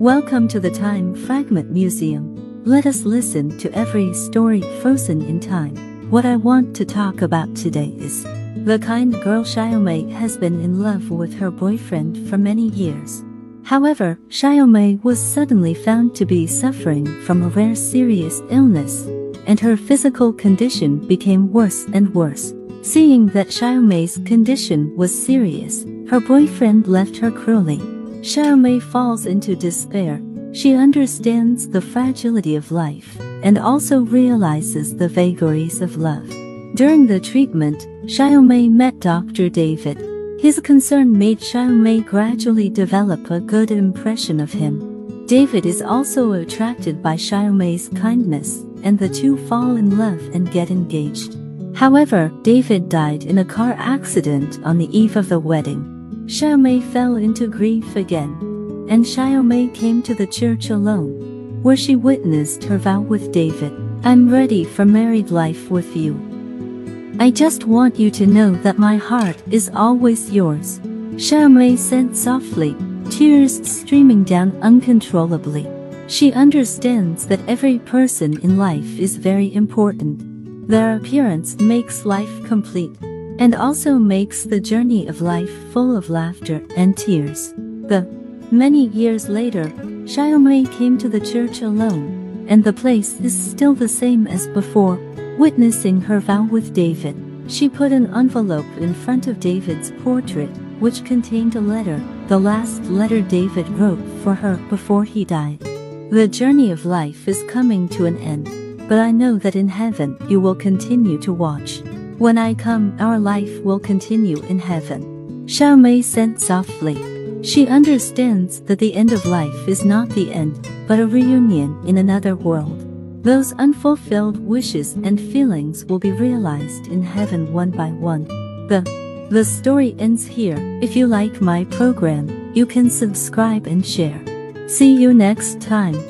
Welcome to the Time Fragment Museum. Let us listen to every story frozen in time. What I want to talk about today is the kind girl Xiaomei has been in love with her boyfriend for many years. However, Xiaomei was suddenly found to be suffering from a rare serious illness, and her physical condition became worse and worse. Seeing that Xiaomei's condition was serious, her boyfriend left her cruelly. Xiaomei falls into despair. She understands the fragility of life and also realizes the vagaries of love. During the treatment, Xiaomei met Dr. David. His concern made Xiaomei gradually develop a good impression of him. David is also attracted by Xiaomei's kindness, and the two fall in love and get engaged. However, David died in a car accident on the eve of the wedding. Xiaomei fell into grief again, and Xiaomei came to the church alone, where she witnessed her vow with David. I'm ready for married life with you. I just want you to know that my heart is always yours. Xiaomei said softly, tears streaming down uncontrollably. She understands that every person in life is very important. Their appearance makes life complete and also makes the journey of life full of laughter and tears. The many years later, Xiaomei came to the church alone, and the place is still the same as before, witnessing her vow with David. She put an envelope in front of David's portrait, which contained a letter, the last letter David wrote for her before he died. The journey of life is coming to an end but I know that in heaven you will continue to watch. When I come, our life will continue in heaven. Xiaomei said softly. She understands that the end of life is not the end, but a reunion in another world. Those unfulfilled wishes and feelings will be realized in heaven one by one. The the story ends here. If you like my program, you can subscribe and share. See you next time.